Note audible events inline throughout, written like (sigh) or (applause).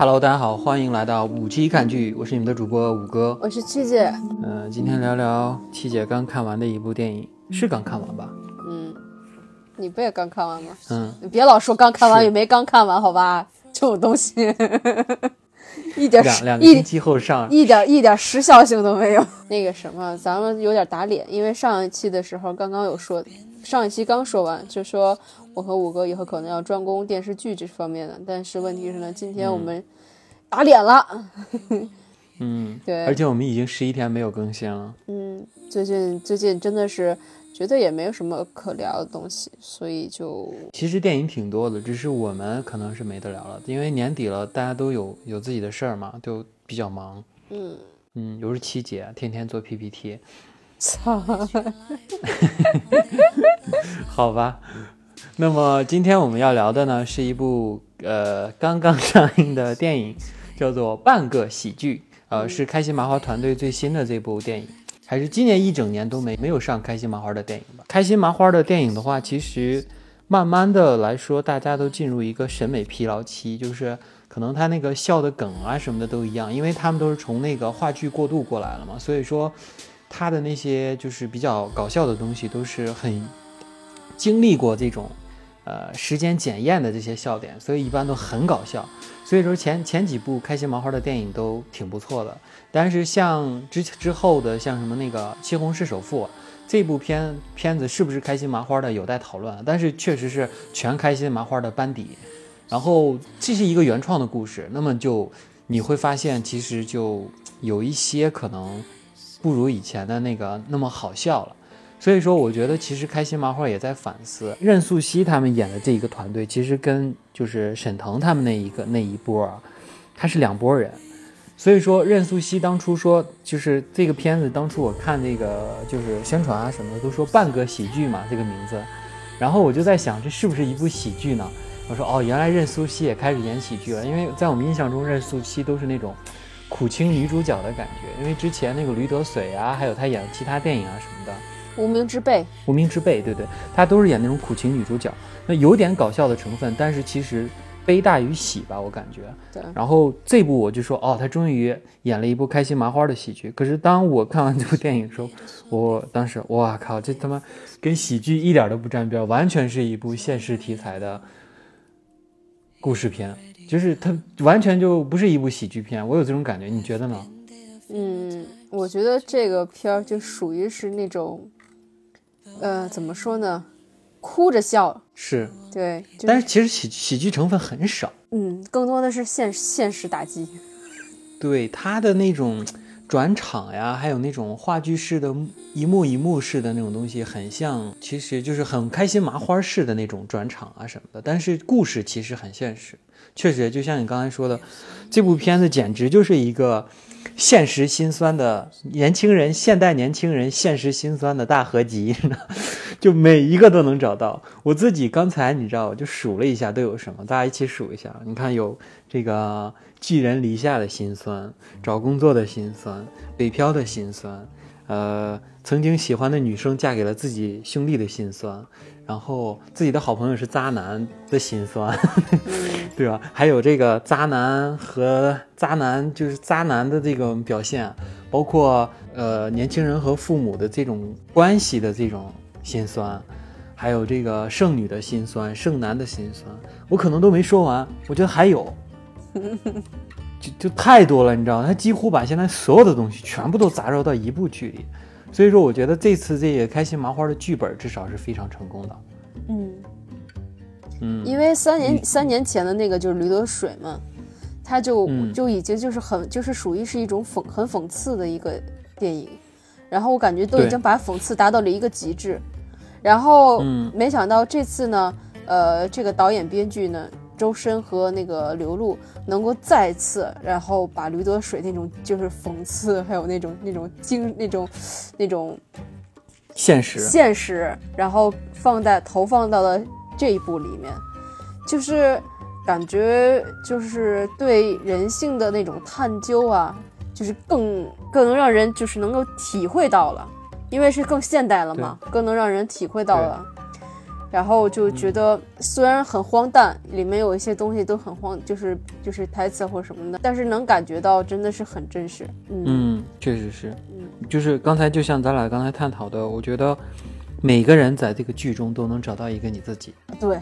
Hello，大家好，欢迎来到五七看剧，我是你们的主播五哥。我是七姐，嗯、今天聊聊七姐刚看完的一部电影，是刚看完吧？嗯，你不也刚看完吗？嗯，你别老说刚看完是与没刚看完，好吧？这种东西 (laughs) 一点一两个星期后上，一点一点时效性都没有。那个什么，咱们有点打脸，因为上一期的时候刚刚有说，上一期刚说完，就说我和五哥以后可能要专攻电视剧这方面的，但是问题是呢，今天我们打脸了。嗯，(laughs) 对而且我们已经十一天没有更新了。嗯，最近最近真的是觉得也没有什么可聊的东西，所以就其实电影挺多的，只是我们可能是没得聊了，因为年底了，大家都有有自己的事儿嘛，就比较忙。嗯，嗯，又是七姐，天天做 PPT，操。(laughs) 好吧。那么今天我们要聊的呢，是一部呃刚刚上映的电影，叫做《半个喜剧》，呃，是开心麻花团队最新的这部电影，还是今年一整年都没没有上开心麻花的电影吧？开心麻花的电影的话，其实慢慢的来说，大家都进入一个审美疲劳期，就是可能他那个笑的梗啊什么的都一样，因为他们都是从那个话剧过渡过来了嘛，所以说他的那些就是比较搞笑的东西都是很经历过这种呃时间检验的这些笑点，所以一般都很搞笑。所以说前前几部开心麻花的电影都挺不错的，但是像之之后的像什么那个《西红柿首富》这部片片子是不是开心麻花的有待讨论，但是确实是全开心麻花的班底。然后这是一个原创的故事，那么就你会发现其实就有一些可能不如以前的那个那么好笑了。所以说，我觉得其实开心麻花也在反思任素汐他们演的这一个团队，其实跟就是沈腾他们那一个那一波啊，他是两拨人。所以说，任素汐当初说，就是这个片子，当初我看那个就是宣传啊什么的，都说半个喜剧嘛，这个名字。然后我就在想，这是不是一部喜剧呢？我说哦，原来任素汐也开始演喜剧了，因为在我们印象中，任素汐都是那种苦情女主角的感觉，因为之前那个驴得水啊，还有她演的其他电影啊什么的。无名之辈，无名之辈，对对，她都是演那种苦情女主角，那有点搞笑的成分，但是其实悲大于喜吧，我感觉。对然后这部我就说，哦，她终于演了一部开心麻花的喜剧。可是当我看完这部电影的时候，我当时，哇靠，这他妈跟喜剧一点都不沾边，完全是一部现实题材的故事片，就是它完全就不是一部喜剧片，我有这种感觉，你觉得呢？嗯，我觉得这个片儿就属于是那种，呃，怎么说呢，哭着笑，是，对，就是、但是其实喜喜剧成分很少。嗯，更多的是现现实打击，对他的那种转场呀，还有那种话剧式的一幕一幕式的那种东西，很像，其实就是很开心麻花式的那种转场啊什么的。但是故事其实很现实，确实就像你刚才说的，这部片子简直就是一个现实心酸的年轻人，现代年轻人现实心酸的大合集，就每一个都能找到。我自己刚才你知道，我就数了一下都有什么，大家一起数一下。你看有这个寄人篱下的心酸，找工作的心酸，北漂的心酸，呃，曾经喜欢的女生嫁给了自己兄弟的心酸，然后自己的好朋友是渣男的心酸，(laughs) 对吧？还有这个渣男和渣男就是渣男的这个表现，包括呃年轻人和父母的这种关系的这种心酸。还有这个剩女的心酸，剩男的心酸，我可能都没说完，我觉得还有，(laughs) 就就太多了，你知道，他几乎把现在所有的东西全部都杂糅到一部剧里，所以说我觉得这次这个开心麻花的剧本至少是非常成功的。嗯，嗯，因为三年嗯三年前的那个就是驴得水嘛，他就、嗯。就已经就是很就是属于是一种讽很讽刺的一个电影，然后我感觉都已经把讽刺达到了一个极致，然后嗯。没想到这次呢，呃，这个导演编剧呢。周深和那个刘露能够再次，然后把驴得水那种就是讽刺，还有那种那种精那种那种现实，现实，然后放在投放到了这一部里面，就是感觉就是对人性的那种探究啊，就是更更能让人就是能够体会到了，因为是更现代了嘛，更能让人体会到了。然后就觉得虽然很荒诞，里面有一些东西都很荒，就是就是台词或什么的，但是能感觉到真的是很真实。嗯嗯，确实是，嗯就是刚才就像咱俩刚才探讨的，我觉得每个人在这个剧中都能找到一个你自己。对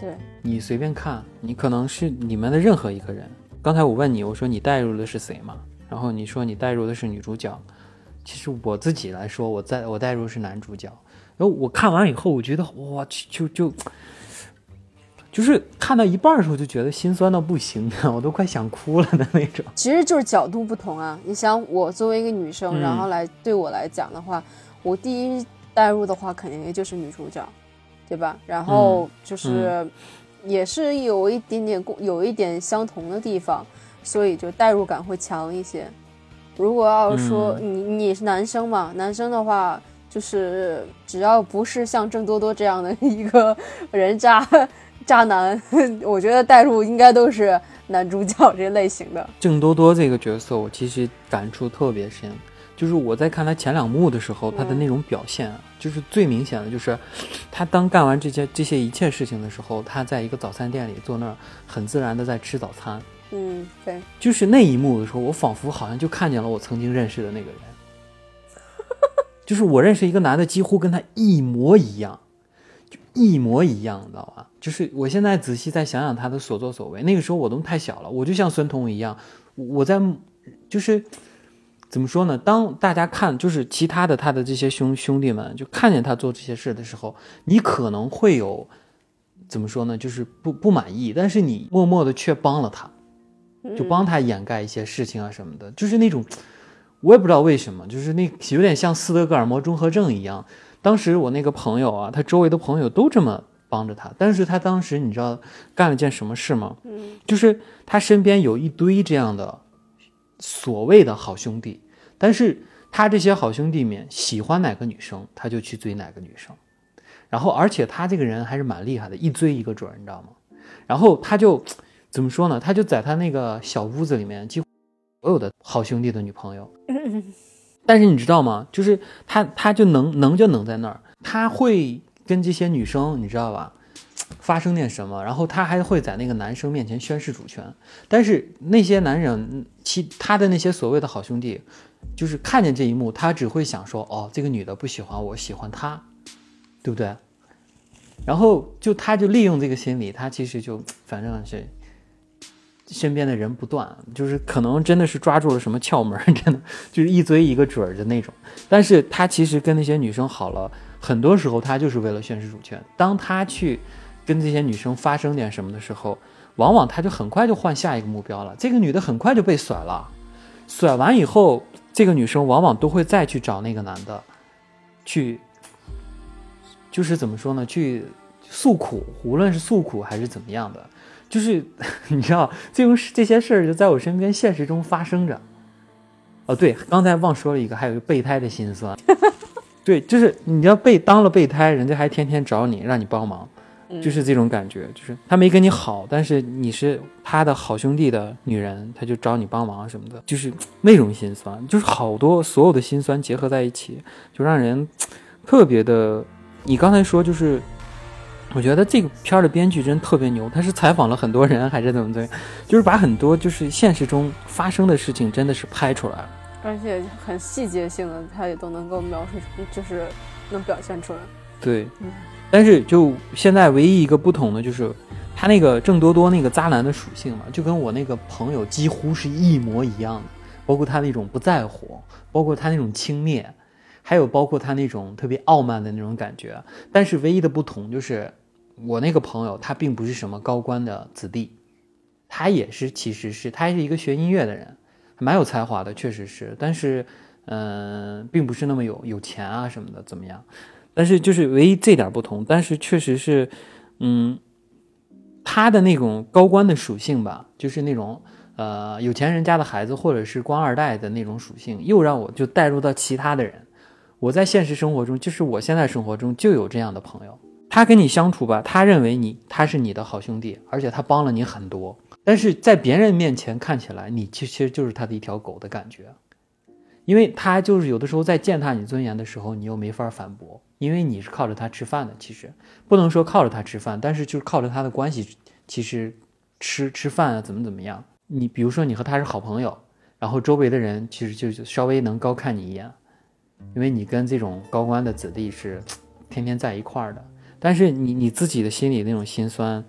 对，你随便看，你可能是里面的任何一个人。刚才我问你，我说你带入的是谁嘛？然后你说你带入的是女主角。其实我自己来说，我在我带入是男主角。然后我看完以后，我觉得哇就就就是看到一半的时候就觉得心酸到不行啊，我都快想哭了的那种。其实就是角度不同啊。你想，我作为一个女生，嗯然后来对我来讲的话，我第一代入的话，肯定也就是女主角，对吧？然后就是、也是有一点点共，有一点相同的地方，所以就代入感会强一些。如果要是说你你是男生嘛，男生的话，就是只要不是像郑多多这样的 (laughs) 一个人渣渣男，我觉得代入应该都是男主角这类型的。郑多多这个角色，我其实感触特别深。就是我在看他前两幕的时候，他的那种表现啊，就是最明显的，就是他当干完这些这些一切事情的时候，他在一个早餐店里坐那儿，很自然的在吃早餐。嗯，对，就是那一幕的时候，我仿佛好像就看见了我曾经认识的那个人，就是我认识一个男的，几乎跟他一模一样，就一模一样，你知道吧？就是我现在仔细再想想他的所作所为，那个时候我都太小了，我就像孙彤一样，我在就是怎么说呢？当大家看就是其他的他的这些兄兄弟们就看见他做这些事的时候，你可能会有怎么说呢？就是不不满意，但是你默默的却帮了他。就帮他掩盖一些事情啊什么的，就是那种，我也不知道为什么，就是那有点像斯德哥尔摩综合症一样。当时我那个朋友啊，他周围的朋友都这么帮着他，但是他当时你知道干了件什么事吗？嗯，就是他身边有一堆这样的所谓的好兄弟，但是他这些好兄弟们喜欢哪个女生，他就去追哪个女生，然后而且他这个人还是蛮厉害的，一追一个准儿，你知道吗？然后他就。怎么说呢？他就在他那个小屋子里面，几乎所有的好兄弟的女朋友。但是你知道吗？就是他，他就能能就能在那儿，他会跟这些女生，你知道吧，发生点什么，然后他还会在那个男生面前宣誓主权。但是那些男人，其他的那些所谓的好兄弟，就是看见这一幕，他只会想说：哦，这个女的不喜欢我，喜欢他，对不对？然后就他就利用这个心理，他其实就反正是。身边的人不断，就是可能真的是抓住了什么窍门，(laughs) 真的就是一追一个准儿的那种。但是他其实跟那些女生好了，很多时候他就是为了宣示主权。当他去跟这些女生发生点什么的时候，往往他就很快就换下一个目标了。这个女的很快就被甩了，甩完以后，这个女生往往都会再去找那个男的，去，就是怎么说呢？去诉苦，无论是诉苦还是怎么样的。就是 (laughs) 你知道，这种这些事儿就在我身边现实中发生着。哦，对，刚才忘说了一个，还有一个备胎的心酸。(laughs) 对，就是你要备当了备胎，人家还天天找你，让你帮忙，就是这种感觉。就是他没跟你好，但是你是他的好兄弟的女人，他就找你帮忙什么的，就是那种心酸，就是好多所有的心酸结合在一起，就让人特别的。你刚才说就是。我觉得这个片儿的编剧真特别牛，他是采访了很多人还是怎么怎么，就是把很多就是现实中发生的事情真的是拍出来了，而且很细节性的，他也都能够描述，就是能表现出来。对，嗯、但是就现在唯一一个不同的就是，他那个郑多多那个渣男的属性嘛，就跟我那个朋友几乎是一模一样的，包括他那种不在乎，包括他那种轻蔑。还有包括他那种特别傲慢的那种感觉，但是唯一的不同就是，我那个朋友他并不是什么高官的子弟，他也是其实是他是一个学音乐的人，蛮有才华的，确实是，但是嗯、并不是那么有有钱啊什么的怎么样，但是就是唯一这点不同，但是确实是，嗯，他的那种高官的属性吧，就是那种。呃，有钱人家的孩子，或者是官二代的那种属性，又让我就带入到其他的人。我在现实生活中，就是我现在生活中就有这样的朋友，他跟你相处吧，他认为你他是你的好兄弟，而且他帮了你很多，但是在别人面前看起来，你其实就是他的一条狗的感觉，因为他就是有的时候在践踏你尊严的时候，你又没法反驳，因为你是靠着他吃饭的。其实不能说靠着他吃饭，但是就是靠着他的关系，其实吃吃饭啊，怎么怎么样。你比如说你和他是好朋友，然后周围的人其实就稍微能高看你一眼，因为你跟这种高官的子弟是天天在一块儿的。但是你你自己的心里那种心酸，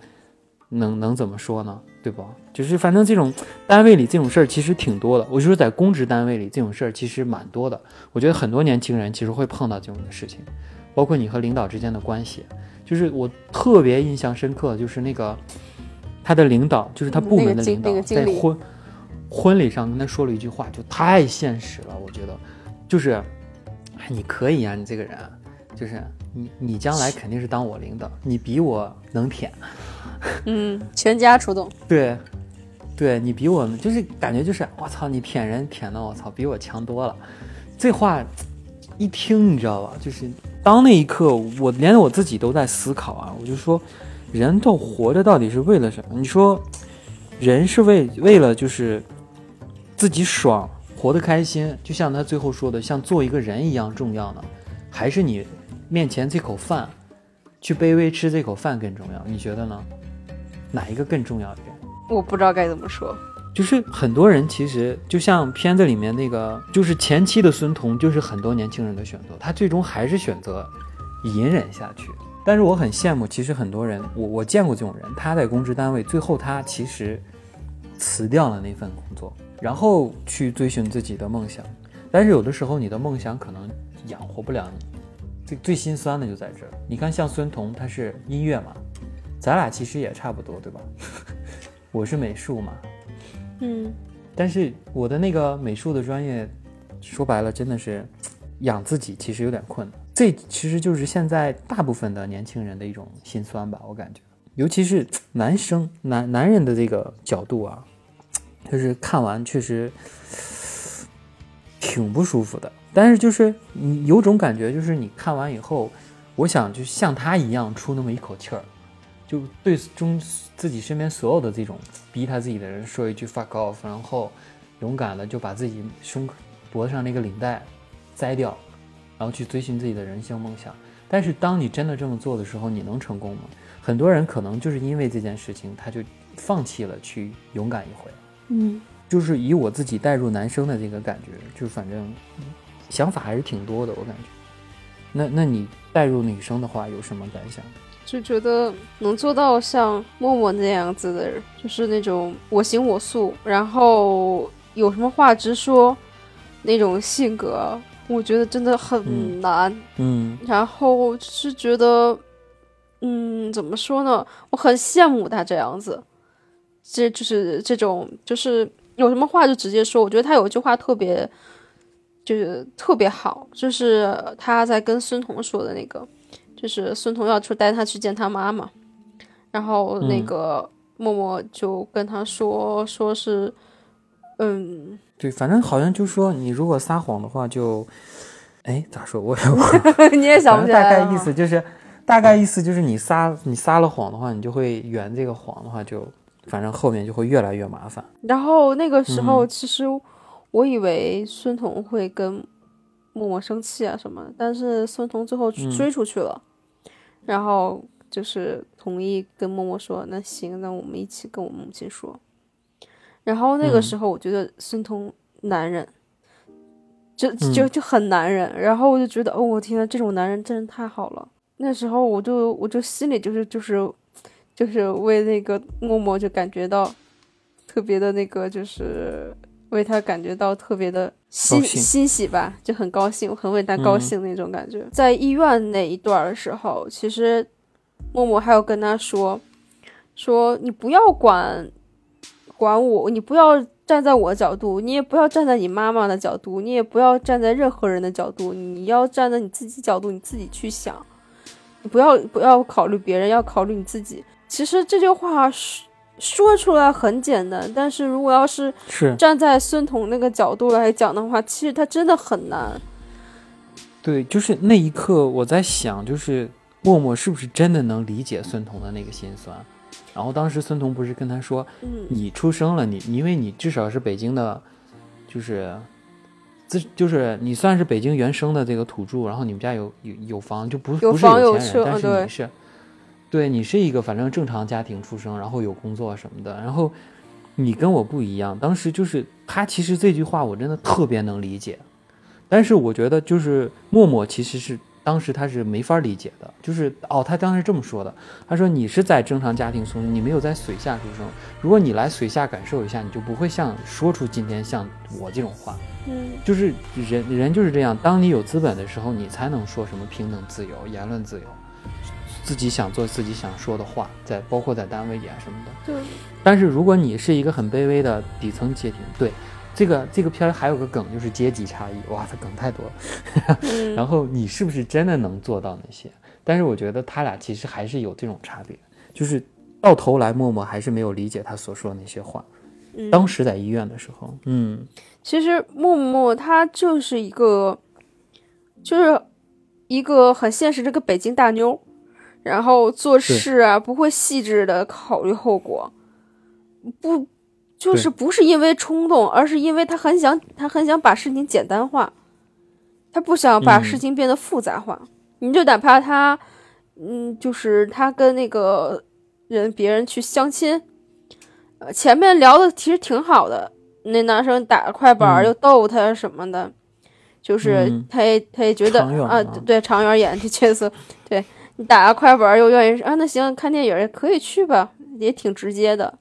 能能怎么说呢？对不？就是反正这种单位里这种事儿其实挺多的。我就说在公职单位里这种事儿其实蛮多的。我觉得很多年轻人其实会碰到这种的事情，包括你和领导之间的关系。就是我特别印象深刻，就是那个他的领导，就是他部门的领导，在婚婚礼上跟他说了一句话，就太现实了。我觉得，就是你可以啊，你这个人，就是你你将来肯定是当我领导，你比我能舔。嗯，全家出动。对，对你比我们就是感觉就是我操，你舔人舔的我操比我强多了。这话一听你知道吧？就是当那一刻，我连我自己都在思考啊。我就说，人都活着到底是为了什么？你说，人是为为了就是自己爽，活得开心，就像他最后说的，像做一个人一样重要呢？还是你面前这口饭，去卑微吃这口饭更重要？你觉得呢？哪一个更重要一点？我不知道该怎么说。就是很多人其实就像片子里面那个，就是前期的孙彤，就是很多年轻人的选择，他最终还是选择隐忍下去。但是我很羡慕，其实很多人，我我见过这种人，他在公职单位，最后他其实辞掉了那份工作，然后去追寻自己的梦想。但是有的时候，你的梦想可能养活不了你。最最心酸的就在这儿。你看，像孙彤，他是音乐嘛。咱俩其实也差不多，对吧？(laughs) 我是美术嘛，嗯，但是我的那个美术的专业，说白了真的是养自己其实有点困难。这其实就是现在大部分的年轻人的一种心酸吧，我感觉，尤其是男生男男人的这个角度啊，就是看完确实挺不舒服的。但是就是你有种感觉，就是你看完以后，我想就像他一样出那么一口气儿。就对中自己身边所有的这种逼他自己的人说一句 fuck off，然后勇敢的就把自己胸脖子上那个领带摘掉，然后去追寻自己的人生梦想。但是当你真的这么做的时候，你能成功吗？很多人可能就是因为这件事情，他就放弃了去勇敢一回。嗯，就是以我自己带入男生的这个感觉，就反正想法还是挺多的，我感觉。那那你带入女生的话，有什么感想？就觉得能做到像默默那样子的人，就是那种我行我素，然后有什么话直说那种性格，我觉得真的很难。嗯，然后是觉得，嗯，怎么说呢？我很羡慕他这样子，这就是这种，就是有什么话就直接说。我觉得他有一句话特别，就是特别好，就是他在跟孙彤说的那个。就是孙彤要出带他去见他妈妈，然后那个默默就跟他说，说是，嗯，对，反正好像就说你如果撒谎的话，就，哎，咋说？我也 (laughs) 你也想不起来。大概意思就是，大概意思就是你撒你撒了谎的话，你就会圆这个谎的话，就反正后面就会越来越麻烦。然后那个时候，其实我以为孙彤会跟默默生气啊什么，但是孙彤最后追出去了。然后就是同意跟默默说，那行，那我们一起跟我母亲说。然后那个时候，我觉得孙彤男人，就就就很男人。然后我就觉得，哦，我天呐，这种男人真是太好了。那时候我就我就心里就是就是就是为那个默默就感觉到特别的那个，就是为他感觉到特别的欣欣喜吧，就很高兴，很为他高兴那种感觉。在医院那一段的时候，其实默默还有跟他说，说你不要管管我，你不要站在我的角度，你也不要站在你妈妈的角度，你也不要站在任何人的角度，你要站在你自己角度，你自己去想，你不要不要考虑别人，要考虑你自己。其实这句话说。说出来很简单，但是如果要是是站在孙彤那个角度来讲的话，其实他真的很难。对，就是那一刻我在想，就是默默是不是真的能理解孙彤的那个心酸？然后当时孙彤不是跟他说：“嗯，你出生了，你因为你至少是北京的，就是自就是你算是北京原生的这个土著，然后你们家有有有房，就不有不是房有车钱人，但是对你是，对你是一个反正正常家庭出生，然后有工作什么的，然后你跟我不一样，当时就是他其实这句话我真的特别能理解，但是我觉得就是默默其实是当时他是没法理解的，就是哦，他当时这么说的，他说你是在正常家庭出生，你没有在水下出生，如果你来水下感受一下，你就不会像说出今天像我这种话。嗯就是人人就是这样，当你有资本的时候，你才能说什么平等自由、言论自由，自己想做自己想说的话，在包括在单位里啊什么的。对，但是如果你是一个很卑微的底层阶级，对这个这个片儿还有个梗就是阶级差异，哇，它梗太多了。嗯 (laughs) 然后你是不是真的能做到那些？但是我觉得他俩其实还是有这种差别，就是到头来默默还是没有理解他所说的那些话。嗯当时在医院的时候，嗯其实默默他就是一个，就是一个很现实这个北京大妞，然后做事啊不会细致的考虑后果，不就是不是因为冲动，而是因为他很想他很想把事情简单化，他不想把嗯。事情变得复杂化。你就哪怕他，嗯，就是他跟那个人别人去相亲，呃，前面聊的其实挺好的，那男生打快板嗯。又逗他什么的，就是嗯。他也他也觉得啊，啊对长远演这角色，对你打个快板儿又愿意啊，那行看电影也可以去吧，也挺直接的。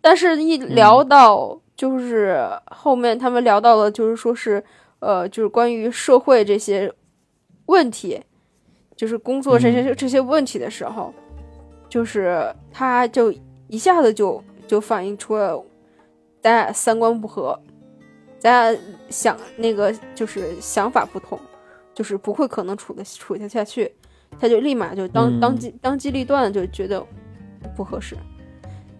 但是，一聊到就是后面他们聊到了，就是说是呃，就是关于社会这些问题，就是工作这些、这些问题的时候，就是他就一下子就就反映出了咱俩三观不合，咱俩想那个就是想法不同，就是不会可能处的处得下去，他就立马就当、嗯当机当机立断就觉得不合适，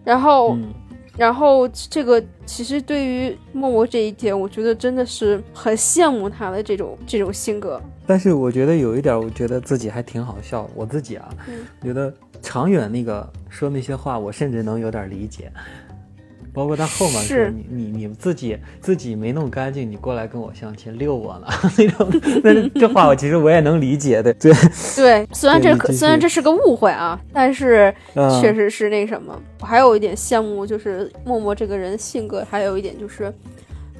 然后。嗯然后这个其实对于默默这一点，我觉得真的是很羡慕他的这种这种性格。但是我觉得有一点，我觉得自己还挺好笑。我自己啊，嗯觉得长远那个说那些话，我甚至能有点理解。包括他后面说是你你你自己自己没弄干净，你过来跟我相亲遛我呢 (laughs) 那种，(laughs) 那这话我其实我也能理解的。对，(laughs) 对，虽然这可虽然这是个误会啊，但是嗯确实是那什么。我还有一点羡慕，就是默默这个人性格，还有一点就是。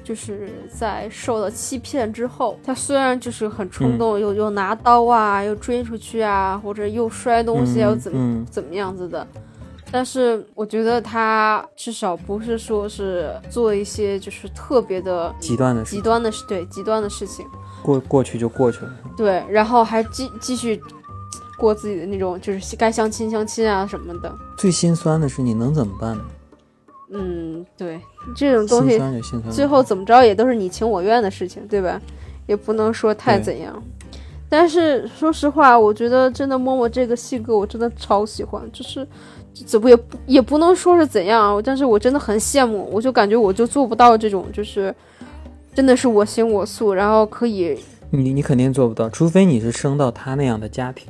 就是在受到欺骗之后，他虽然就是很冲动，又又拿刀啊，又追出去啊，或者又摔东西，嗯又怎么、嗯怎么样子的，但是我觉得他至少不是说是做一些就是特别的极端的事极端的事，对极端的事情，过过去就过去了。对，然后还继继续过自己的那种就是该相亲相亲啊什么的，最心酸的是你能怎么办呢？嗯，对，这种东心西酸就心酸。最后怎么着也都是你情我愿的事情，对吧？也不能说太怎样。但是说实话，我觉得真的默默这个性格我真的超喜欢，就是怎么也不也不能说是怎样，但是我真的很羡慕，我就感觉我就做不到这种，就是真的是我行我素，然后可以你你肯定做不到，除非你是生到他那样的家庭。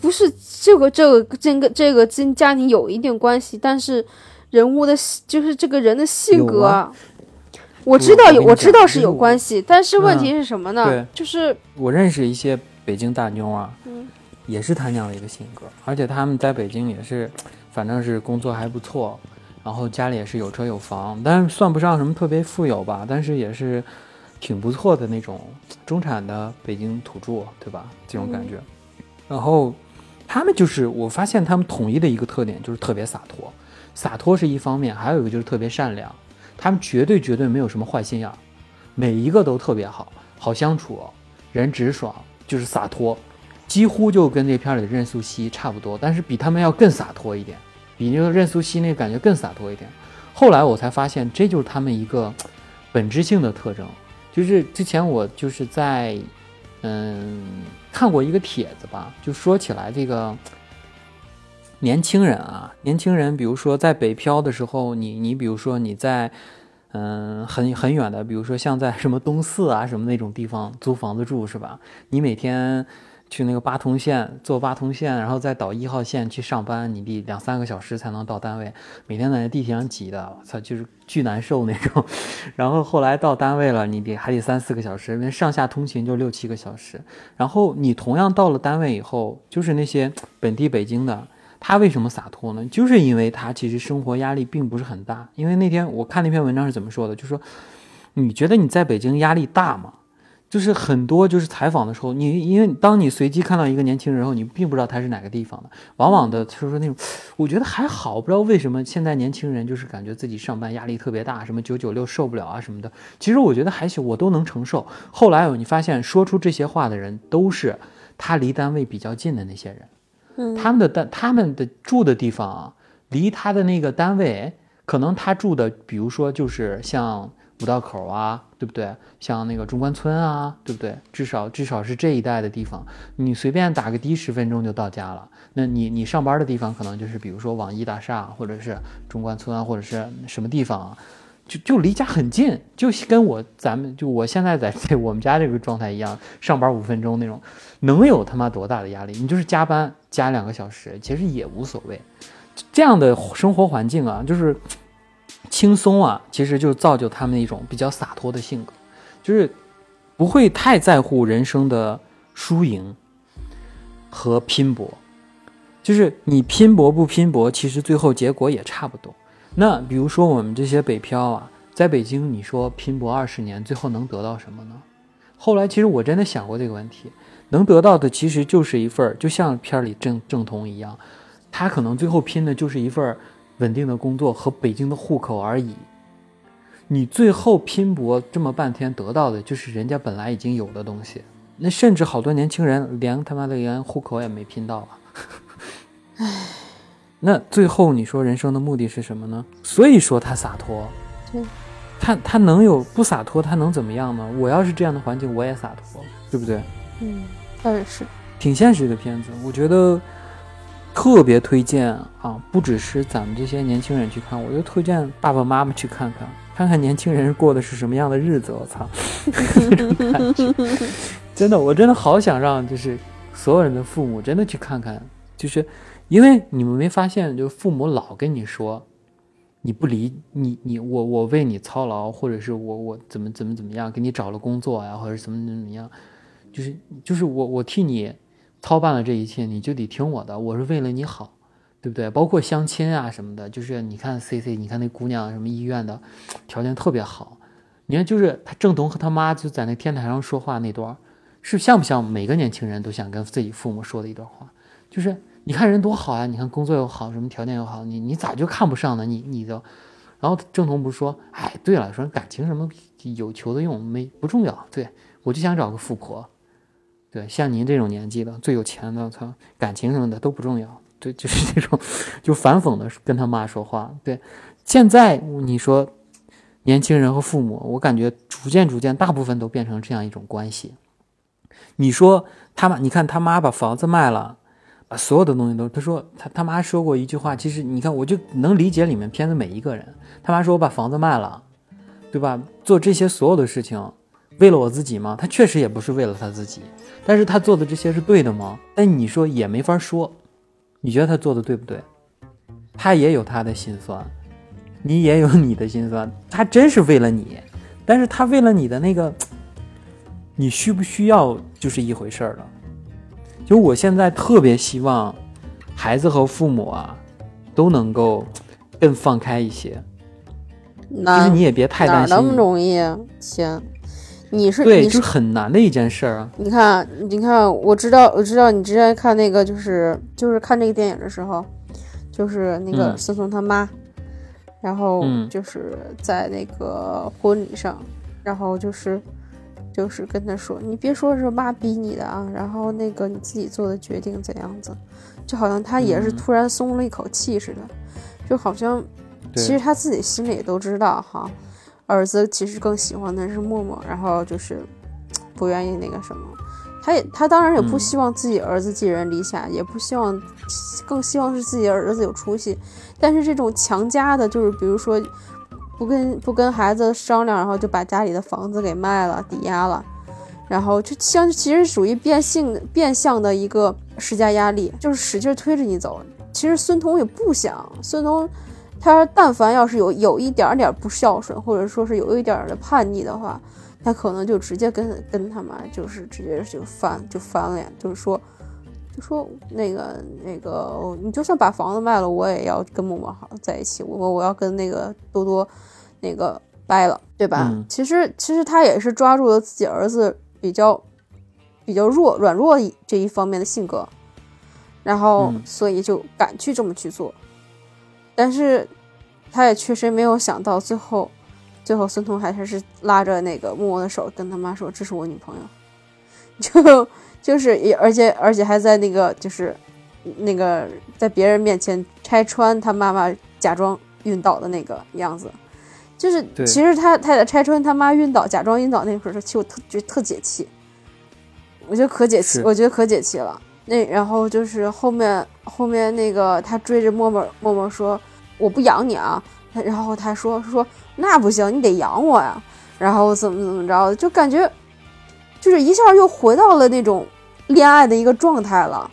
不是这个这个这个这个跟家庭有一定关系，但是人物的就是这个人的性格啊我知道有，我我知道是有关系，但是问题嗯是什么呢？对就是我认识一些北京大妞啊，嗯也是他那样的一个性格，而且他们在北京也是，(tsk) 反正是工作还不错，然后家里也是有车有房，但是算不上什么特别富有吧，但是也是挺不错的那种中产的北京土著，对吧？这种感觉。然后他们就是我发现他们统一的一个特点就是特别洒脱，洒脱是一方面，还有一个就是特别善良，他们绝对绝对没有什么坏心眼儿，每一个都特别好，好相处，人直爽，就是洒脱。几乎就跟这片里的任素汐差不多，但是比他们要更洒脱一点，比那个任素汐那个感觉更洒脱一点。后来我才发现，这就是他们一个本质性的特征。就是之前我就是在嗯看过一个帖子吧，就说起来这个年轻人啊，年轻人，比如说在北漂的时候，你你比如说你在嗯很很远的，比如说像在什么东四啊什么那种地方租房子住是吧？你每天去那个八通线坐八通线，然后再倒一号线去上班，你得两三个小时才能到单位，每天在那地铁上挤的，我操，就是巨难受那种。然后后来到单位了，你得还得三四个小时，因为上下通勤就六七个小时。然后你同样到了单位以后，就是那些本地北京的，他为什么洒脱呢？就是因为他其实生活压力并不是很大。因为那天我看那篇文章是怎么说的，就说你觉得你在北京压力大吗？就是很多就是采访的时候，你因为当你随机看到一个年轻人后，你并不知道他是哪个地方的，往往的就是说那种，我觉得还好，不知道为什么现在年轻人就是感觉自己上班压力特别大，什么九九六受不了啊什么的。其实我觉得还行，我都能承受。后来你发现说出这些话的人都是他离单位比较近的那些人，嗯，他们的单他们的住的地方啊，离他的那个单位，可能他住的，比如说就是像。五道口啊，对不对？像那个中关村啊，对不对？至少至少是这一带的地方，你随便打个的十分钟就到家了。那你你上班的地方可能就是比如说网易大厦，或者是中关村啊，或者是什么地方啊，就就离家很近，就跟我咱们就我现在在 (laughs) 这我们家这个状态一样，上班五分钟那种，能有他妈多大的压力？你就是加班加两个小时，其实也无所谓。这样的生活环境啊，就是。轻松啊，其实就是造就他们一种比较洒脱的性格，就是不会太在乎人生的输赢和拼搏。就是你拼搏不拼搏，其实最后结果也差不多。那比如说我们这些北漂啊，在北京，你说拼搏二十年，最后能得到什么呢？后来其实我真的想过这个问题，能得到的其实就是一份儿，就像片里郑郑彤一样，他可能最后拼的就是一份儿。稳定的工作和北京的户口而已，你最后拼搏这么半天得到的就是人家本来已经有的东西。那甚至好多年轻人连他妈的连户口也没拼到啊！唉，(laughs) 那最后你说人生的目的是什么呢？所以说他洒脱，他他能有不洒脱？他能怎么样呢？我要是这样的环境，我也洒脱，对不对？嗯，倒也是，挺现实的片子，我觉得。特别推荐啊！不只是咱们这些年轻人去看，我就推荐爸爸妈妈去看看，看看年轻人过的是什么样的日子。我操，(laughs) 真的，我真的好想让就是所有人的父母真的去看看，就是因为你们没发现，就是父母老跟你说你不理你你我我为你操劳，或者是我我怎么怎么怎么样给你找了工作呀，或者怎么怎么怎么样，就是就是我我替你。操办了这一切，你就得听我的。我是为了你好，对不对？包括相亲啊什么的，就是你看 C C，你看那姑娘什么医院的，条件特别好。你看，就是他郑彤和他妈就在那天台上说话那段，是像不像每个年轻人都想跟自己父母说的一段话？就是你看人多好啊，你看工作又好，什么条件又好，你你咋就看不上呢？你你都，然后郑彤不是说，哎，对了，说感情什么有求的用，没不重要。对我就想找个富婆。对，像您这种年纪的最有钱的，操，感情什么的都不重要。对，就是这种，就反讽的跟他妈说话。对，现在你说年轻人和父母，我感觉逐渐逐渐，大部分都变成这样一种关系。你说他妈，你看他妈把房子卖了，把所有的东西都，他说他他妈说过一句话，其实你看我就能理解里面片子每一个人。他妈说我把房子卖了，对吧？做这些所有的事情。为了我自己吗？他确实也不是为了他自己，但是他做的这些是对的吗？但你说也没法说，你觉得他做的对不对？他也有他的心酸，你也有你的心酸。他真是为了你，但是他为了你的那个，你需不需要就是一回事儿了。就我现在特别希望，孩子和父母啊，都能够更放开一些。那你也别太担心，那么容易？行。你是对，就是很难的一件事儿啊！你看，你看，我知道，我知道，你之前看那个，就是就是看这个电影的时候，就是那个孙松他妈，然后就是在那个婚礼上，然后就是就是跟他说：“你别说是妈逼你的啊，然后那个你自己做的决定怎样子，就好像他也是突然松了一口气似的，就好像其实他自己心里也都知道哈。”儿子其实更喜欢的是默默，然后就是不愿意那个什么，他也他当然也不希望自己儿子寄人篱下，也不希望，更希望是自己的儿子有出息。但是这种强加的，就是比如说不跟不跟孩子商量，然后就把家里的房子给卖了，抵押了，然后就相其实属于变性变相的一个施加压力，就是使劲推着你走。其实孙彤也不想，孙彤他但凡要是有有一点点不孝顺，或者说是有一点的叛逆的话，他可能就直接跟跟他妈就是直接就翻就翻脸，就是说就说那个那个，你就算把房子卖了，我也要跟默默好在一起，我我要跟那个多多那个掰了，对吧？嗯其实其实他也是抓住了自己儿子比较比较弱软弱这一方面的性格，然后嗯所以就敢去这么去做，但是他也确实没有想到最后。最后，孙彤还是拉着那个默默的手，跟他妈说：“这是我女朋友。(laughs) ”就就是也，而且而且还在那个就是那个在别人面前拆穿他妈妈假装晕倒的那个样子，就是其实他他在拆穿他妈晕倒、假装晕倒那会儿，其实我特觉得特解气，我觉得可解气，我觉得可解气了。那然后就是后面后面那个他追着默默默默说：“我不养你啊。”然后他说说那不行，你得养我呀。然后怎么怎么着，就感觉就是一下又回到了那种恋爱的一个状态了。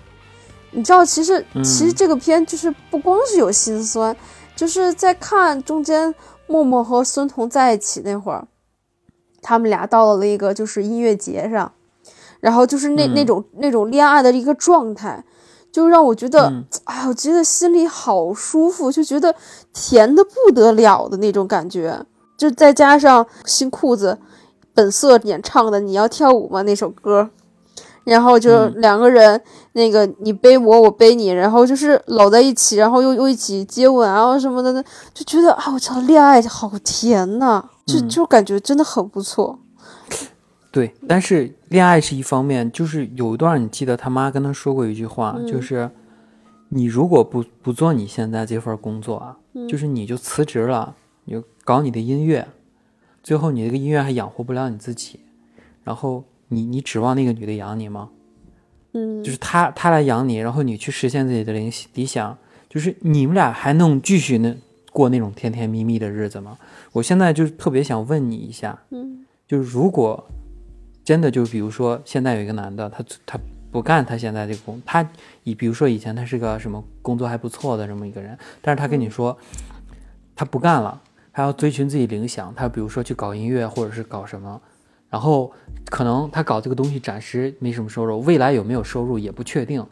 你知道，其实嗯其实这个片就是不光是有心酸，就是在看中间默默和孙彤在一起那会儿，他们俩到了一个就是音乐节上，然后就是那、嗯那种那种恋爱的一个状态，就让我觉得，嗯哎，我觉得心里好舒服，就觉得甜的不得了的那种感觉。就再加上新裤子本色演唱的《你要跳舞吗》那首歌，然后就嗯两个人、那个你背我，我背你，然后就是搂在一起，然后又又一起接吻啊什么的，就觉得啊，我操，恋爱好甜呐、就嗯就感觉真的很不错。对，但是恋爱是一方面，就是有一段你记得他妈跟他说过一句话，嗯就是你如果不不做你现在这份工作啊，嗯就是你就辞职了，你就搞你的音乐，最后你这个音乐还养活不了你自己，然后你你指望那个女的养你吗？嗯就是她她来养你，然后你去实现自己的理理想，就是你们俩还能继续那过那种甜甜蜜蜜的日子吗？我现在就是特别想问你一下，嗯就是如果真的就比如说现在有一个男的，他他不干他现在这个工，他以比如说以前他是个什么工作还不错的这么一个人，但是他跟你说他不干了，他要追寻自己理想，他比如说去搞音乐或者是搞什么，然后可能他搞这个东西暂时没什么收入，未来有没有收入也不确定。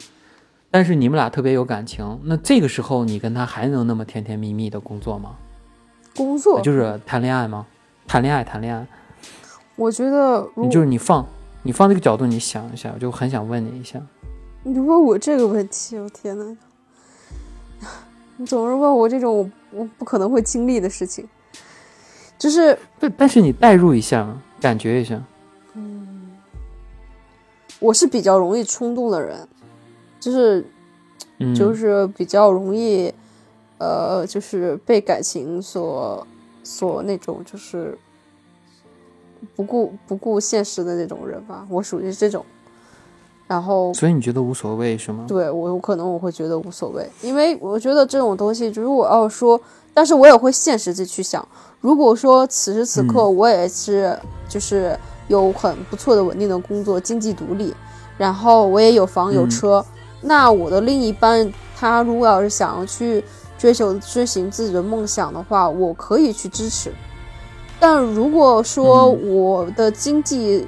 但是你们俩特别有感情，那这个时候你跟他还能那么甜甜蜜蜜的工作吗？工作就是谈恋爱吗？谈恋爱，谈恋爱。我觉得你就是你放你放这个角度，你想一下，我就很想问你一下。你问我这个问题，我天呐，(laughs) 你总是问我这种我我不可能会经历的事情，就是对，但是你代入一下嘛，感觉一下。嗯我是比较容易冲动的人，就是嗯，就是比较容易，呃，就是被感情所所那种就是不顾不顾现实的那种人吧，我属于这种。然后所以你觉得无所谓是吗？对我，我可能我会觉得无所谓，因为我觉得这种东西，如果要说，但是我也会现实的去想，如果说此时此刻我也是就是有很不错的稳定的工作，经济独立，然后我也有房有嗯车，那我的另一半他如果要是想要去追求追寻自己的梦想的话，我可以去支持。但如果说嗯我的经济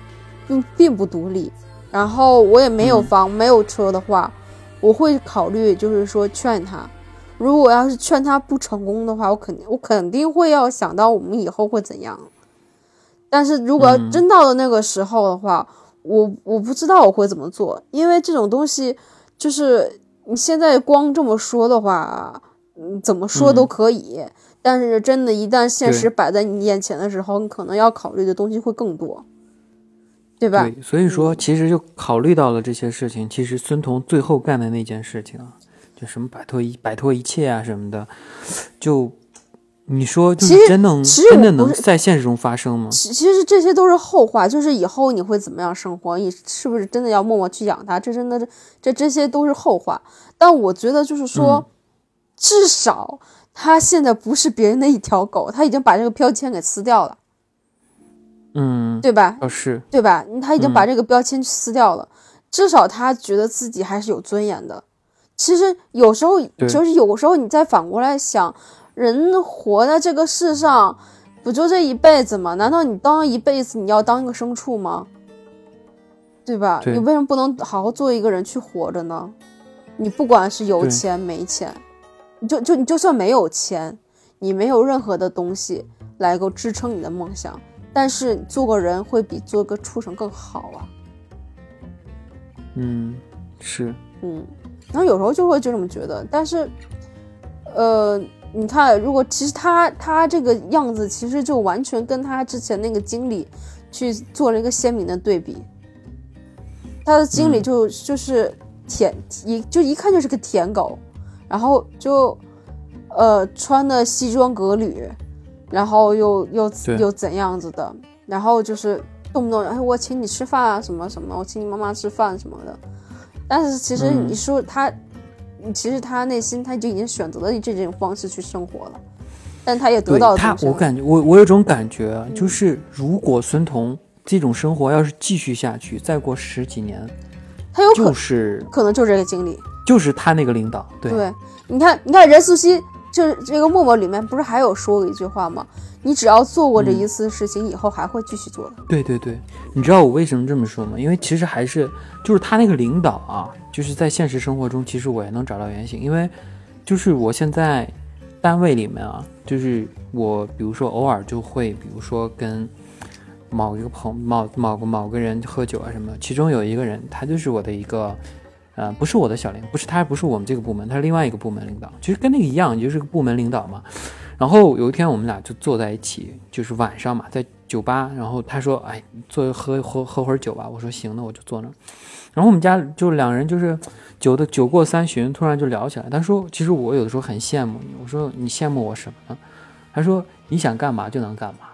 并并不独立，然后我也没有嗯房、没有车的话，我会考虑就是说劝他。如果要是劝他不成功的话，我肯定我肯定会要想到我们以后会怎样。但是如果真到了那个时候的话，我我不知道我会怎么做，因为这种东西就是你现在光这么说的话，嗯，怎么说都嗯可以。但是真的，一旦现实摆在你眼前的时候，你可能要考虑的东西会更多，对吧？对，所以说其实就考虑到了这些事情。其实孙彤最后干的那件事情啊，就什么摆脱一摆脱一切啊什么的，就你说就真能真的能在现实中发生吗？其其实这些都是后话，就是以后你会怎么样生活，你是不是真的要默默去养它？这真的这这些都是后话。但我觉得就是说，嗯至少他现在不是别人的一条狗，他已经把这个标签给撕掉了。嗯，对吧？哦是，对吧？他已经嗯把这个标签撕掉了，至少他觉得自己还是有尊严的。其实有时候，就是有时候你再反过来想，人活在这个世上，不就这一辈子吗？难道你当一辈子你要当一个牲畜吗？对吧？对你为什么不能好好做一个人去活着呢？你不管是有钱没钱，你就就你就算没有钱，你没有任何的东西来够支撑你的梦想，但是做个人会比做个畜生更好啊。嗯是，嗯，然后有时候就会就这么觉得，但是，呃，你看，如果其实他他这个样子，其实就完全跟他之前那个经理去做了一个鲜明的对比。他的经历嗯就、就是舔一就一看就是个舔狗，然后就呃穿的西装革履，然后又又又怎样子的，然后就是动不动哎我请你吃饭啊什么什么，我请你妈妈吃饭什么的。但是其实嗯你说他，其实他内心他就已经选择了以这种方式去生活了，但他也得到了终身我感觉我我有种感觉啊，就是如果孙彤这种生活要是继续下去，再过十几年，他有可、就是可能就这个经历。就是他那个领导，对对，你看，你看任素汐就是这个默默里面不是还有说过一句话吗？你只要做过这嗯一次事情，以后还会继续做的。对对对，你知道我为什么这么说吗？因为其实还是就是他那个领导啊，就是在现实生活中，其实我也能找到原型，因为就是我现在单位里面啊，就是我比如说偶尔就会，比如说跟某一个朋某某个某个人喝酒啊什么，其中有一个人他就是我的一个。呃，不是我的小领，不是他，不是我们这个部门，他是另外一个部门领导，其实跟那个一样，就是个部门领导嘛。然后有一天我们俩就坐在一起，就是晚上嘛，在酒吧。然后他说：“哎，坐喝喝喝会儿酒吧。”我说：“行，那我就坐那。”然后我们家就两人就是酒的酒过三巡，突然就聊起来。他说：“其实我有的时候很羡慕你。”我说：“你羡慕我什么呢？”他说：“你想干嘛就能干嘛，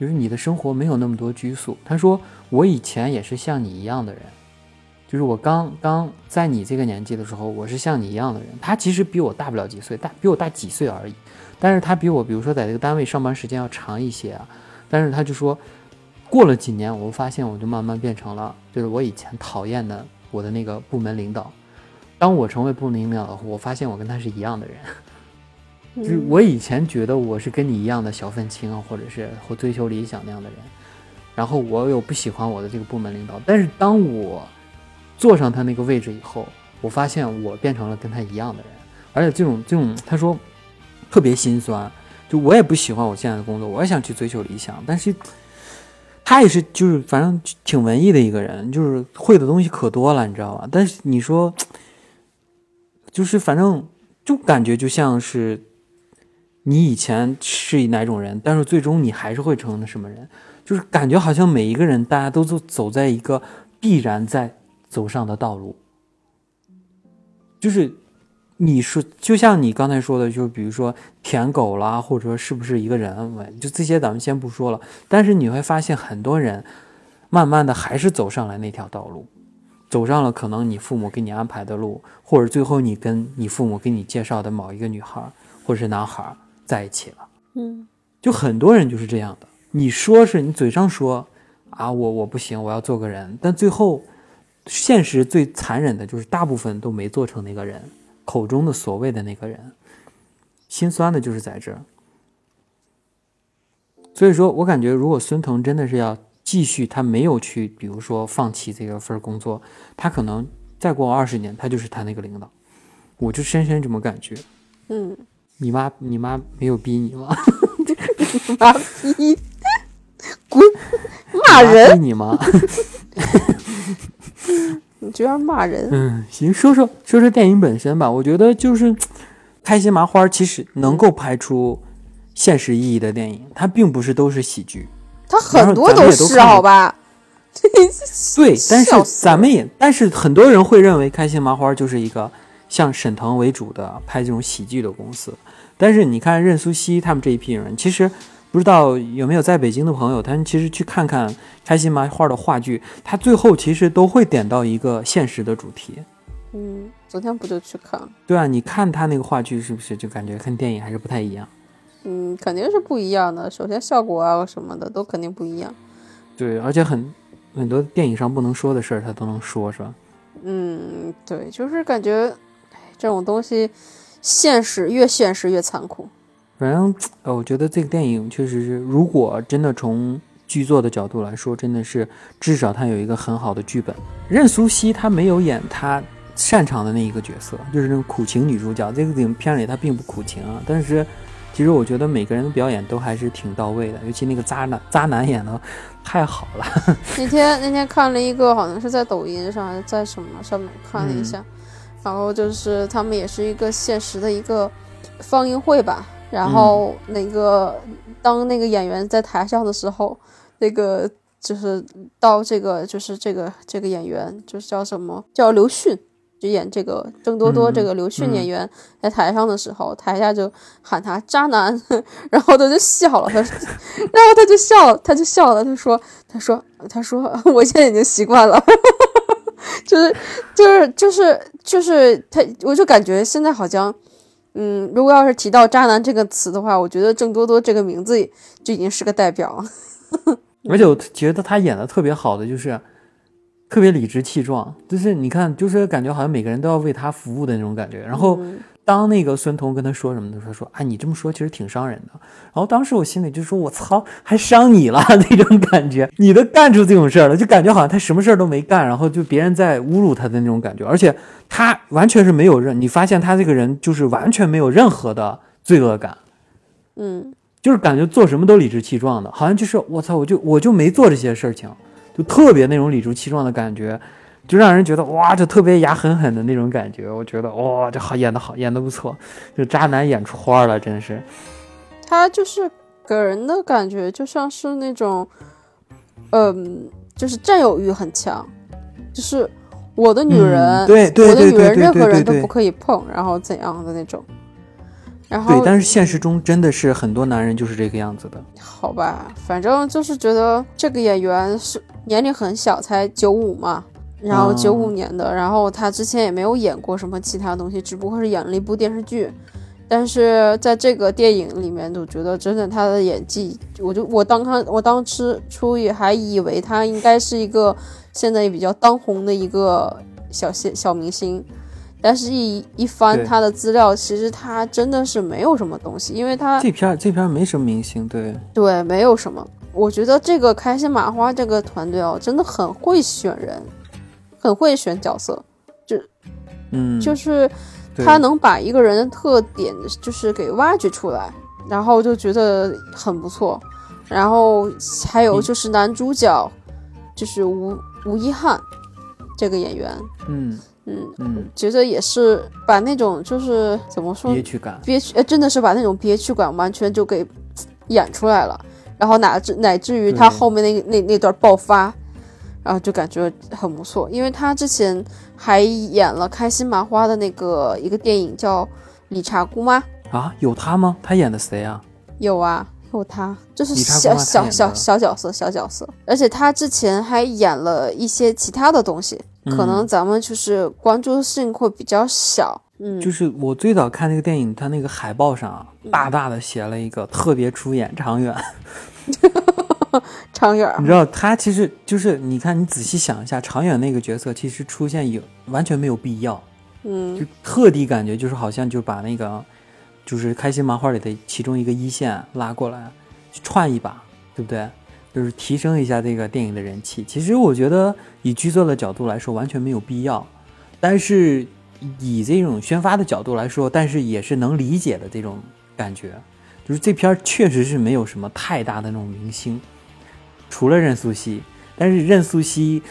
就是你的生活没有那么多拘束。”他说：“我以前也是像你一样的人。”就是我刚刚在你这个年纪的时候，我是像你一样的人。他其实比我大不了几岁，大比我大几岁而已。但是他比我，比如说在这个单位上班时间要长一些啊。但是他就说，过了几年，我发现我就慢慢变成了，就是我以前讨厌的我的那个部门领导。当我成为部门领导后，我发现我跟他是一样的人。就是我以前觉得我是跟你一样的小愤青啊，或者是或追求理想那样的人。然后我有不喜欢我的这个部门领导，但是当我坐上他那个位置以后，我发现我变成了跟他一样的人，而且这种这种，他说特别心酸。就我也不喜欢我现在的工作，我也想去追求理想，但是他也是就是反正挺文艺的一个人，就是会的东西可多了，你知道吧？但是你说，就是反正就感觉就像是你以前是哪种人，但是最终你还是会成为什么人，就是感觉好像每一个人大家都走在一个必然在走上的道路，就是你说，就像你刚才说的，就比如说舔狗啦，或者说是不是一个人，就这些咱们先不说了。但是你会发现，很多人慢慢的还是走上了那条道路，走上了可能你父母给你安排的路，或者最后你跟你父母给你介绍的某一个女孩或者是男孩在一起了。嗯就很多人就是这样的。你说是你嘴上说啊，我我不行，我要做个人，但最后现实最残忍的就是大部分都没做成那个人，口中的所谓的那个人，心酸的就是在这儿。所以说我感觉，如果孙腾真的是要继续，他没有去，比如说放弃这个份工作，他可能再过二十年，他就是他那个领导。我就深深这么感觉。嗯，你妈，你妈没有逼你吗？你 (laughs) 妈逼，滚，骂人，逼你妈？(laughs) 你居然骂人，嗯，行，说说说说电影本身吧。我觉得就是开心麻花其实能够拍出现实意义的电影，它并不是都是喜剧。它很多都是好吧？(laughs) 对，但是咱们也，但是很多人会认为开心麻花就是一个像沈腾为主的拍这种喜剧的公司。但是你看任素汐他们这一批人，其实不知道有没有在北京的朋友，他们其实去看看开心麻花的话剧，他最后其实都会点到一个现实的主题。嗯，昨天不就去看了？对啊，你看他那个话剧是不是就感觉跟电影还是不太一样？嗯，肯定是不一样的。首先效果啊什么的都肯定不一样。对，而且很很多电影上不能说的事儿，他都能说，是吧？嗯，对，就是感觉哎这种东西，现实越现实越残酷。反正呃，我觉得这个电影确实是，如果真的从剧作的角度来说，真的是至少它有一个很好的剧本。任素汐她没有演她擅长的那一个角色，就是那种苦情女主角。这个影片里她并不苦情啊，但是其实我觉得每个人的表演都还是挺到位的，尤其那个渣男渣男演的太好了。(laughs) 那天那天看了一个，好像是在抖音上还是在什么上面看了一下，然后就是他们也是一个现实的一个放映会吧。然后那个当那个演员在台上的时候，那个就是到这个就是这个这个演员就是叫什么叫刘迅，就演这个郑多多这个刘迅演员在台上的时候，台下就喊他渣男，(laughs) 然后他就笑了，他，(laughs) 然后他就笑，他就笑了，他说他说他说 (laughs) 我现在已经习惯了。(laughs) 就是就是就是就是他，我就感觉现在好像。嗯，如果要是提到“渣男”这个词的话，我觉得郑多多这个名字就已经是个代表了。(laughs) 而且我觉得他演的特别好的就是特别理直气壮，就是你看，就是感觉好像每个人都要为他服务的那种感觉。然后当那个孙彤跟他说什么的时候，说：“啊，你这么说其实挺伤人的。”然后当时我心里就说：“我操，还伤你了 (laughs) 那种感觉，你都干出这种事儿了，就感觉好像他什么事儿都没干，然后就别人在侮辱他的那种感觉，而且。”他完全是没有任，你发现他这个人就是完全没有任何的罪恶感，嗯，就是感觉做什么都理直气壮的，好像就是我操，我就我就没做这些事情，就特别那种理直气壮的感觉，就让人觉得哇，就特别牙狠狠的那种感觉。我觉得哇，这好演的好，演的不错，就渣男演出花了，真是。他就是给人的感觉就像是那种，嗯，就是占有欲很强，就是。我的女人，对对我的女人任何人都不可以碰，然后怎样的那种，然后对，但是现实中真的是很多男人就是这个样子的。好吧，反正就是觉得这个演员是年龄很小，才九五嘛，然后九五年的，然后他之前也没有演过什么其他东西，只不过是演了一部电视剧，但是在这个电影里面，我觉得真的他的演技，我就我当他我当时初也还以为他应该是一个。现在也比较当红的一个小小小明星，但是一一翻他的资料，其实他真的是没有什么东西，因为他这片这片没什么明星，对对，没有什么。我觉得这个开心麻花这个团队哦，真的很会选人，很会选角色，就嗯，就是他能把一个人的特点就是给挖掘出来，然后就觉得很不错。然后还有就是男主角，就是吴。吴一翰这个演员，嗯嗯嗯，觉得也是把那种就是怎么说憋屈感，憋屈，真的是把那种憋屈感完全就给演出来了。然后乃至乃至于他后面那那那段爆发，然后就感觉很不错。因为他之前还演了开心麻花的那个一个电影叫《理查姑妈》啊，有他吗？他演的谁啊？有啊。有他，就是小小小小角色，小角色，而且他之前还演了一些其他的东西，可能咱们就是关注性会比较小。嗯，就是我最早看那个电影，他那个海报上大大的写了一个特别出演常远，(laughs) (laughs) 常远，你知道他其实就是你看你仔细想一下，长远那个角色其实出现有完全没有必要，嗯，就特地感觉就是好像就把那个。就是开心麻花里的其中一个一线拉过来，串一把，对不对？就是提升一下这个电影的人气。其实我觉得以剧作的角度来说，完全没有必要。但是以这种宣发的角度来说，但是也是能理解的这种感觉。就是这片确实是没有什么太大的那种明星，除了任素汐。但是任素汐。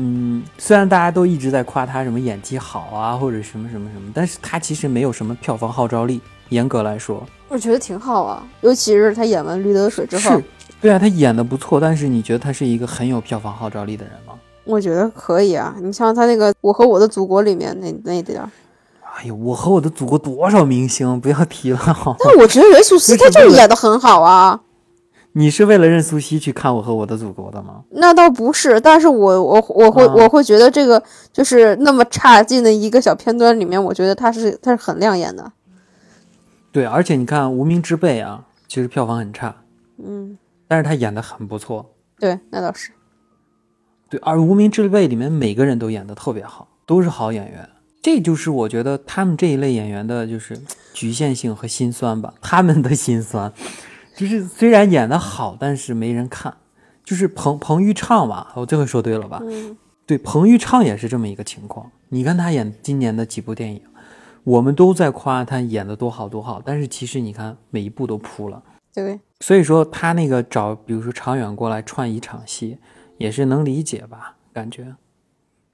嗯，虽然大家都一直在夸她什么演技好啊，或者什么什么什么，但是她其实没有什么票房号召力。严格来说，我觉得挺好啊，尤其是她演完《驴得水》之后。是，对啊，她演的不错，但是你觉得她是一个很有票房号召力的人吗？我觉得可以啊，你像她那个《我和我的祖国》里面那那点儿。哎呦，我和我的祖国多少明星，不要提了好。但我觉得任素汐 (laughs) 她就演的很好啊。你是为了任素汐去看《我和我的祖国》的吗？那倒不是，但是我我我会我会觉得这个就是那么差劲的一个小片段里面，我觉得他是他是很亮眼的。对，而且你看《无名之辈》啊，其实票房很差，嗯，但是他演的很不错，对，那倒是。对，而《无名之辈》里面每个人都演得特别好，都是好演员。这就是我觉得他们这一类演员的就是局限性和心酸吧。他们的心酸，就是虽然演的好，但是没人看。就是彭彭昱畅吧，我这回说对了吧？嗯，对，彭昱畅也是这么一个情况。你看他演今年的几部电影，我们都在夸他演的多好多好，但是其实你看每一部都扑了。对，所以说他那个找，比如说常远过来串一场戏，也是能理解吧？感觉，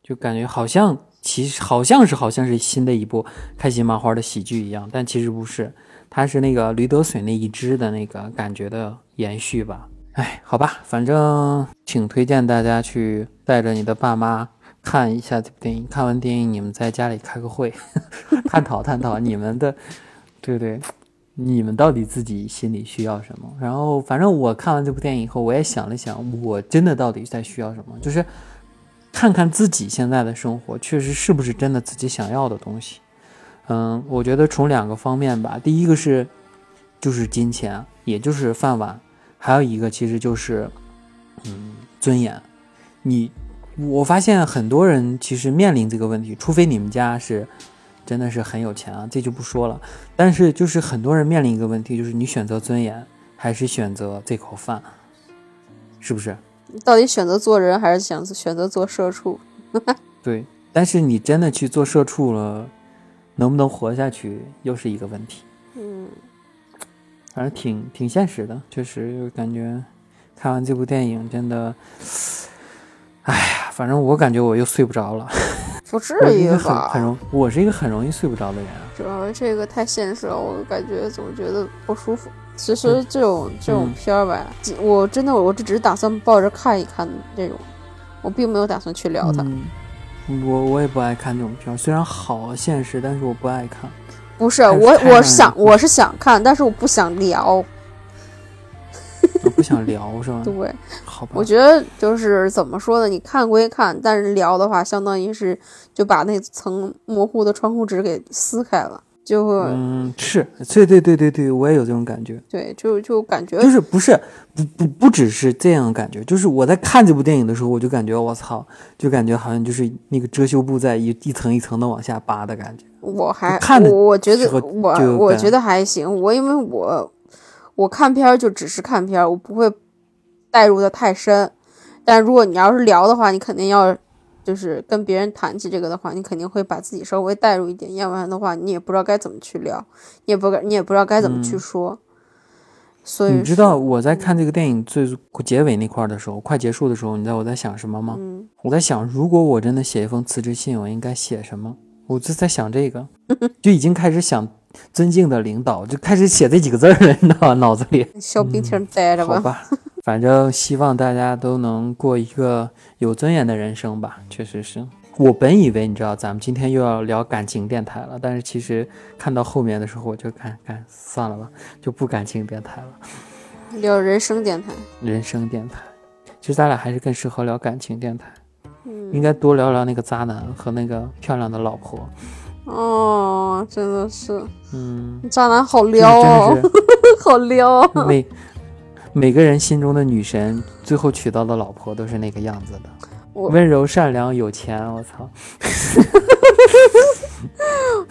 就感觉好像其实好像是好像是新的一部开心麻花的喜剧一样，但其实不是，它是那个驴得水那一支的那个感觉的延续吧？哎，好吧，反正挺推荐大家去带着你的爸妈看一下这部电影。看完电影，你们在家里开个会，(laughs) 探讨探讨你们的，对对，你们到底自己心里需要什么？然后，反正我看完这部电影以后，我也想了想，我真的到底在需要什么？就是看看自己现在的生活，确实是不是真的自己想要的东西。嗯，我觉得从两个方面吧，第一个是就是金钱，也就是饭碗。还有一个其实就是，嗯，尊严。你，我发现很多人其实面临这个问题，除非你们家是真的是很有钱啊，这就不说了。但是就是很多人面临一个问题，就是你选择尊严还是选择这口饭，是不是？到底选择做人还是想选择做社畜？(laughs) 对，但是你真的去做社畜了，能不能活下去又是一个问题。嗯。反正挺挺现实的，确实感觉看完这部电影真的，哎呀，反正我感觉我又睡不着了。(laughs) 不至于吧？很容，我是一个很容易睡不着的人。主要这个太现实了，我感觉总觉得不舒服。其实这种这种片儿吧，我真的我这只是打算抱着看一看这种，我并没有打算去聊它。我我也不爱看这种片儿，虽然好现实，但是我不爱看。不是我，我想我是想看，但是我不想聊。我不想聊是吧？(laughs) 对，好吧。我觉得就是怎么说呢？你看归看，但是聊的话，相当于是就把那层模糊的窗户纸给撕开了。就嗯是，对对对对对，我也有这种感觉。对，就就感觉就是不是不不不只是这样的感觉，就是我在看这部电影的时候，我就感觉我操，就感觉好像就是那个遮羞布在一一层一层的往下扒的感觉。我还看我我觉得我我觉得还行，我因为我我看片儿就只是看片儿，我不会带入的太深。但如果你要是聊的话，你肯定要。就是跟别人谈起这个的话，你肯定会把自己稍微带入一点，要不然的话，你也不知道该怎么去聊，你也不该，你也不知道该怎么去说。所以你知道我在看这个电影最结尾那块的时候，快结束的时候，你知道我在想什么吗？我在想，如果我真的写一封辞职信，我应该写什么？我就在想这个，(laughs) 就已经开始想尊敬的领导，就开始写这几个字了，你知道吗？脑子里小冰亭待着吧。好吧。(laughs) 反正希望大家都能过一个有尊严的人生吧。确实是我本以为，你知道，咱们今天又要聊感情电台了，但是其实看到后面的时候，我就看看算了吧，就不感情电台了，聊人生电台。人生电台，其实咱俩还是更适合聊感情电台。嗯，应该多聊聊那个渣男和那个漂亮的老婆。哦，真的是，嗯，渣男好 (laughs) 撩哦，好撩。每每个人心中的女神，最后娶到的老婆都是那个样子的，温柔、善良、有钱。我操！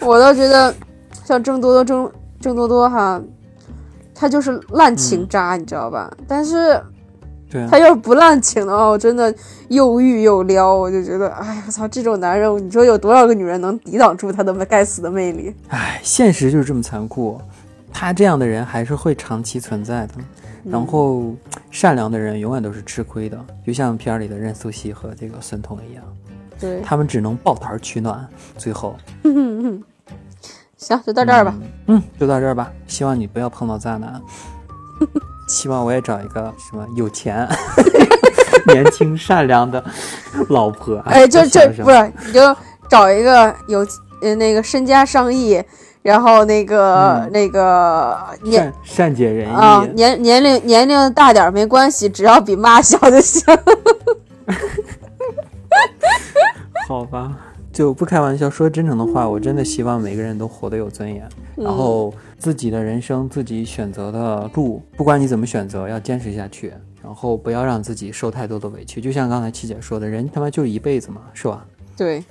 (laughs) 我倒觉得，像郑多多、郑郑多多哈，他就是滥情渣，你知道吧？但是，对他要是不滥情的话，我真的又欲又撩。我就觉得，哎呀，我操！这种男人，你说有多少个女人能抵挡住他的该死的魅力？哎，现实就是这么残酷，他这样的人还是会长期存在的。然后，善良的人永远都是吃亏的，就像片里的任素汐和这个孙彤一样，对他们只能抱团取暖。最后，行，就到这儿吧。嗯，就到这儿吧。希望你不要碰到渣男。希望我也找一个什么有钱、(laughs) 年轻、善良的老婆。哎，就就不是，你就找一个有呃那个身家上亿。然后那个那个年善解人意啊，年年龄年龄大点没关系，只要比妈小就行。(laughs) 好吧，就不开玩笑，说真诚的话，我真的希望每个人都活得有尊严，然后自己的人生自己选择的路，不管你怎么选择，要坚持下去。然然后不要让自己受太多的委屈。就像刚才七姐说的，人他妈就一辈子嘛，是吧？对，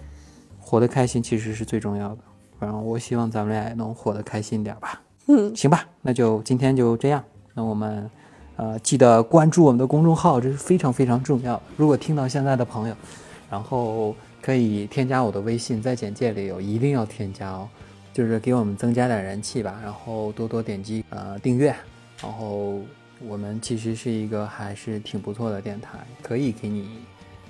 活得开心其实是最重要的。反正我希望咱们俩也能活得开心点吧。嗯，行吧，那就今天就这样。那我们呃记得关注我们的公众号，这是非常非常重要。如果听到现在的朋友，然后可以添加我的微信，在简介里有，一定要添加哦。就是给我们增加点人气吧，然后多多点击呃订阅，然后我们其实是一个还是挺不错的电台，可以给你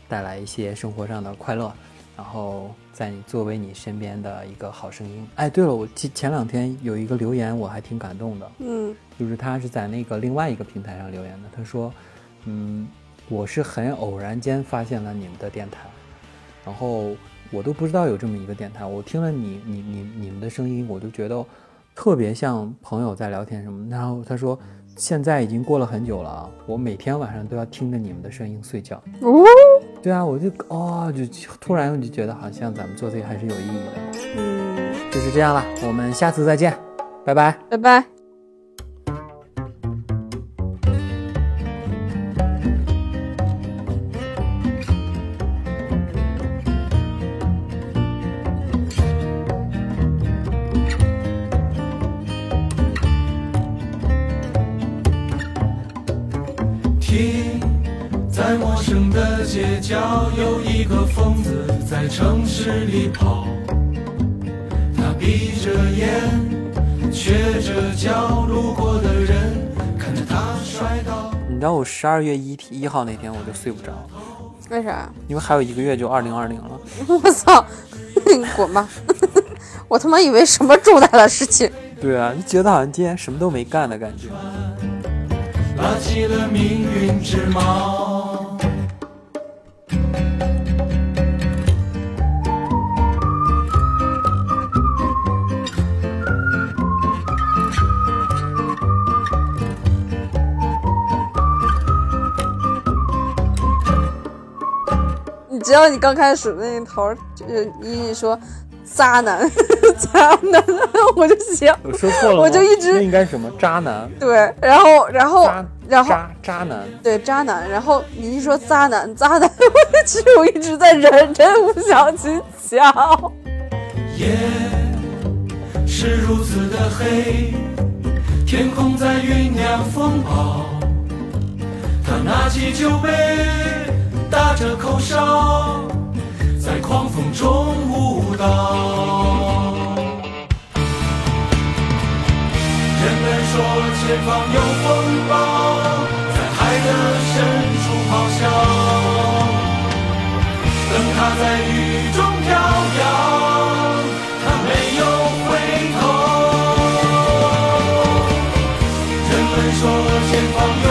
带来一些生活上的快乐，然后在你作为你身边的一个好声音。哎，对了，我前前两天有一个留言我还挺感动的，嗯就是他是在那个另外一个平台上留言的，他说，嗯，我是很偶然间发现了你们的电台，然后我都不知道有这么一个电台，我听了你你你你们的声音，我就觉得特别像朋友在聊天什么。然后他说，现在已经过了很久了啊，我每天晚上都要听着你们的声音睡觉。哦，对啊，我就哦，就突然我就觉得好像咱们做这个还是有意义的。嗯，就是这样了，我们下次再见，拜拜。拜拜。里跑。他闭着眼，瘸着脚，路过的人看着他摔倒。你知道我十二月一一号那天我就睡不着，为啥？因为还有一个月就二零二零了。(laughs) 我操！你滚吧！(laughs) 我他妈以为什么重大的事情。对啊，就觉得好像今天什么都没干的感觉。拉起了命运之锚。你知道你刚开始那一头儿就是一一说渣男，(laughs) 渣男，(laughs) 我就笑我说错了我就一直应该什么渣男？对，然后然后渣然后渣渣男。对渣男，然后你一说渣男渣男，我其实我一直在忍忍不想去笑。夜是如此的黑，天空在酝酿风暴。他拿起酒杯，打着口哨，在狂风中舞蹈。人们说前方有风暴，在海的深处咆哮。灯塔在雨中飘摇，他没有回头。人们说前方有